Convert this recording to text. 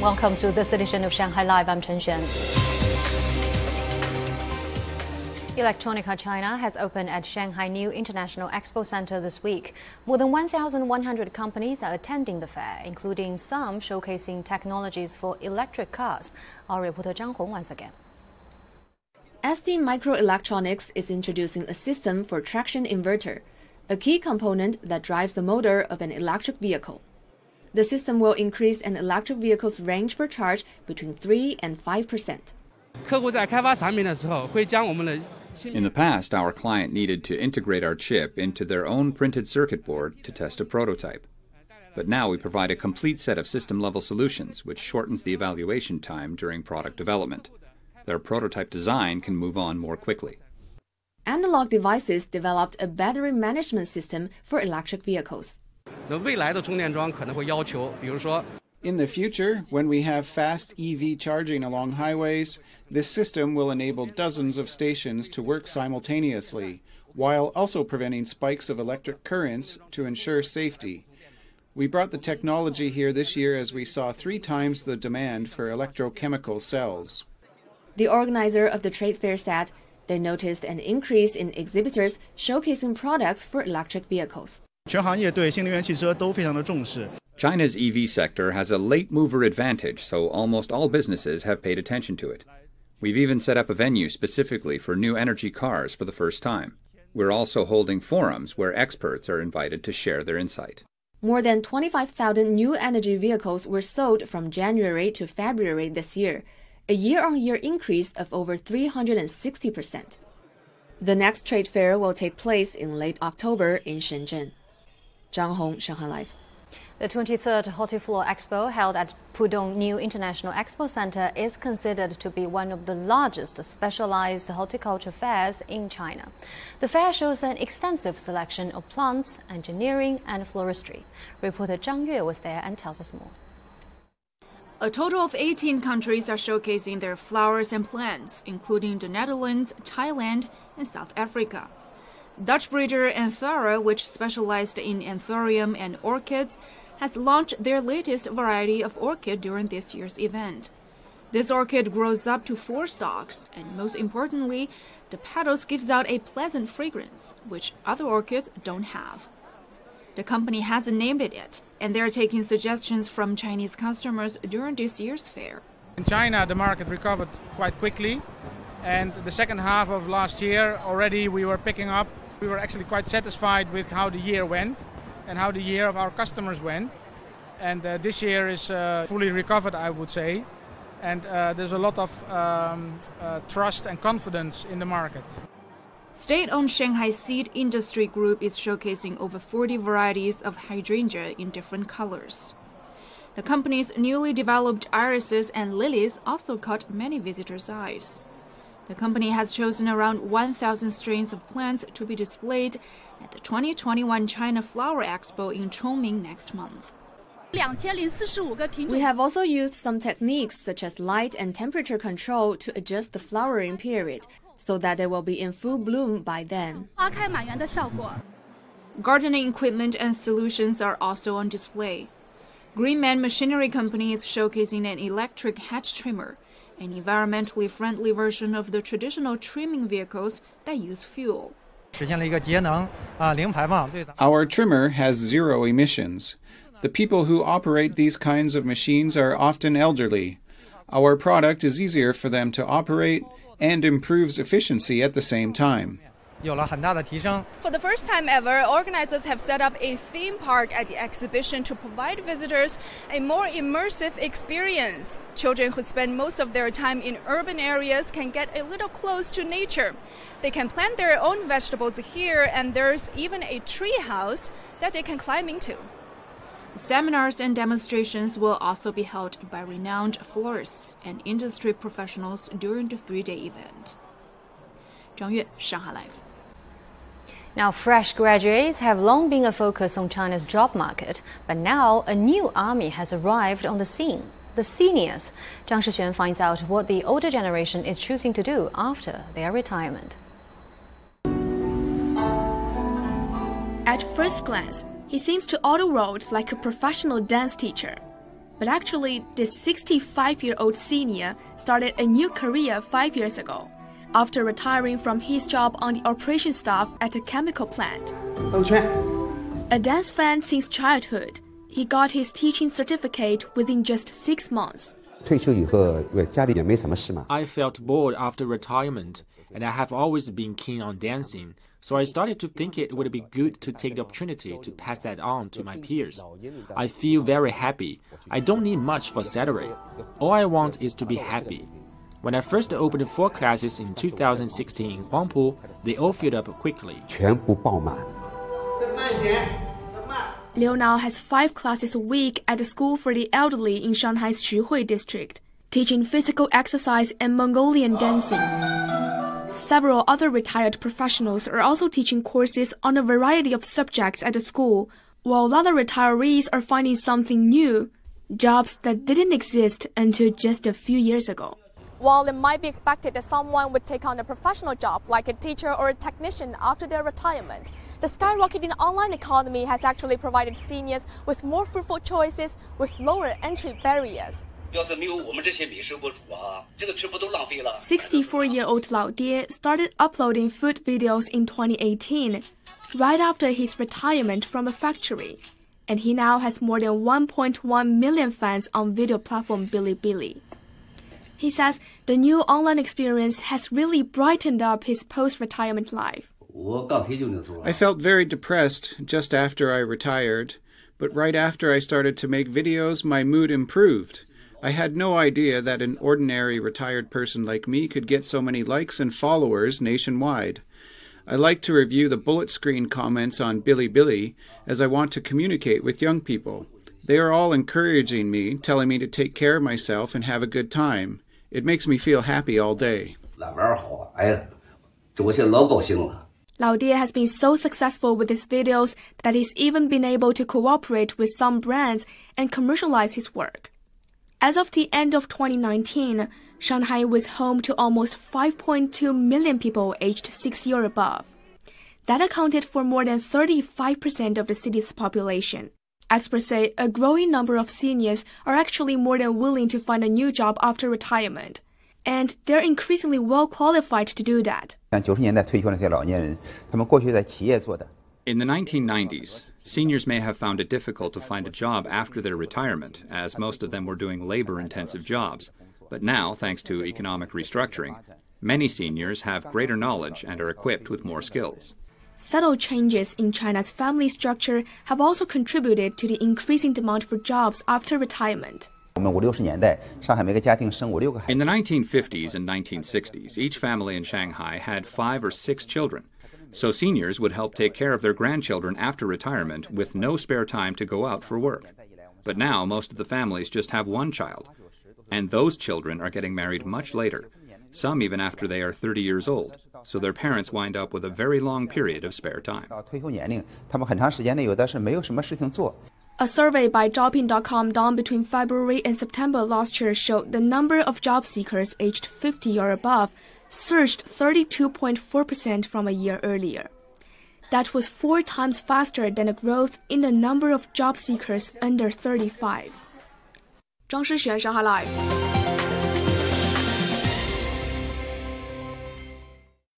Welcome to this edition of Shanghai Live. I'm Chen Xuan. Electronica China has opened at Shanghai New International Expo Center this week. More than 1,100 companies are attending the fair, including some showcasing technologies for electric cars. Our reporter Zhang Hong once again. ST Microelectronics is introducing a system for traction inverter, a key component that drives the motor of an electric vehicle. The system will increase an electric vehicle's range per charge between 3 and 5%. In the past, our client needed to integrate our chip into their own printed circuit board to test a prototype. But now we provide a complete set of system level solutions, which shortens the evaluation time during product development. Their prototype design can move on more quickly. Analog Devices developed a battery management system for electric vehicles. In the future, when we have fast EV charging along highways, this system will enable dozens of stations to work simultaneously, while also preventing spikes of electric currents to ensure safety. We brought the technology here this year as we saw three times the demand for electrochemical cells. The organizer of the trade fair said they noticed an increase in exhibitors showcasing products for electric vehicles. China's EV sector has a late mover advantage, so almost all businesses have paid attention to it. We've even set up a venue specifically for new energy cars for the first time. We're also holding forums where experts are invited to share their insight. More than 25,000 new energy vehicles were sold from January to February this year, a year on year increase of over 360%. The next trade fair will take place in late October in Shenzhen. Zhang Hong, Shanghai Live. The 23rd Hortiflora Expo, held at Pudong New International Expo Center, is considered to be one of the largest specialized horticulture fairs in China. The fair shows an extensive selection of plants, engineering, and floristry. Reporter Zhang Yue was there and tells us more. A total of 18 countries are showcasing their flowers and plants, including the Netherlands, Thailand, and South Africa. Dutch breeder Anthura, which specialized in anthurium and orchids, has launched their latest variety of orchid during this year's event. This orchid grows up to four stalks, and most importantly, the petals gives out a pleasant fragrance, which other orchids don't have. The company hasn't named it yet, and they're taking suggestions from Chinese customers during this year's fair. In China, the market recovered quite quickly, and the second half of last year already we were picking up we were actually quite satisfied with how the year went and how the year of our customers went. And uh, this year is uh, fully recovered, I would say. And uh, there's a lot of um, uh, trust and confidence in the market. State owned Shanghai Seed Industry Group is showcasing over 40 varieties of hydrangea in different colors. The company's newly developed irises and lilies also caught many visitors' eyes. The company has chosen around 1,000 strains of plants to be displayed at the 2021 China Flower Expo in Chongming next month. We have also used some techniques such as light and temperature control to adjust the flowering period so that they will be in full bloom by then. Gardening equipment and solutions are also on display. Greenman Machinery Company is showcasing an electric hedge trimmer an environmentally friendly version of the traditional trimming vehicles that use fuel. Our trimmer has zero emissions. The people who operate these kinds of machines are often elderly. Our product is easier for them to operate and improves efficiency at the same time. 有了很大的提升。For the first time ever, organizers have set up a theme park at the exhibition to provide visitors a more immersive experience. Children who spend most of their time in urban areas can get a little close to nature. They can plant their own vegetables here, and there's even a tree house that they can climb into. Seminars and demonstrations will also be held by renowned florists and industry professionals during the three day event. 张悦，上海 Live now, fresh graduates have long been a focus on China's job market, but now a new army has arrived on the scene the seniors. Zhang Shixuan finds out what the older generation is choosing to do after their retirement. At first glance, he seems to auto-rolled like a professional dance teacher. But actually, this 65 year old senior started a new career five years ago after retiring from his job on the operation staff at a chemical plant. A dance fan since childhood, he got his teaching certificate within just six months. I felt bored after retirement, and I have always been keen on dancing, so I started to think it would be good to take the opportunity to pass that on to my peers. I feel very happy. I don't need much for salary. All I want is to be happy. When I first opened four classes in 2016 in Huangpu, they all filled up quickly. Liu now has five classes a week at the school for the elderly in Shanghai's Xuhui district, teaching physical exercise and Mongolian dancing. Several other retired professionals are also teaching courses on a variety of subjects at the school, while other retirees are finding something new, jobs that didn't exist until just a few years ago. While it might be expected that someone would take on a professional job like a teacher or a technician after their retirement, the skyrocketing online economy has actually provided seniors with more fruitful choices with lower entry barriers. 64-year-old Lao Die started uploading food videos in 2018, right after his retirement from a factory, and he now has more than 1.1 million fans on video platform Bilibili. He says the new online experience has really brightened up his post retirement life. I felt very depressed just after I retired, but right after I started to make videos, my mood improved. I had no idea that an ordinary retired person like me could get so many likes and followers nationwide. I like to review the bullet screen comments on Bilibili as I want to communicate with young people. They are all encouraging me, telling me to take care of myself and have a good time. It makes me feel happy all day. Lao Die has been so successful with his videos that he's even been able to cooperate with some brands and commercialize his work. As of the end of 2019, Shanghai was home to almost 5.2 million people aged 60 or above. That accounted for more than 35% of the city's population. Experts say a growing number of seniors are actually more than willing to find a new job after retirement. And they're increasingly well qualified to do that. In the 1990s, seniors may have found it difficult to find a job after their retirement, as most of them were doing labor intensive jobs. But now, thanks to economic restructuring, many seniors have greater knowledge and are equipped with more skills. Subtle changes in China's family structure have also contributed to the increasing demand for jobs after retirement. In the 1950s and 1960s, each family in Shanghai had five or six children. So seniors would help take care of their grandchildren after retirement with no spare time to go out for work. But now most of the families just have one child. And those children are getting married much later, some even after they are 30 years old, so their parents wind up with a very long period of spare time. A survey by Zhaopin.com done between February and September last year showed the number of job seekers aged 50 or above surged 32.4% from a year earlier. That was four times faster than the growth in the number of job seekers under 35. 张诗璇，上海 Live。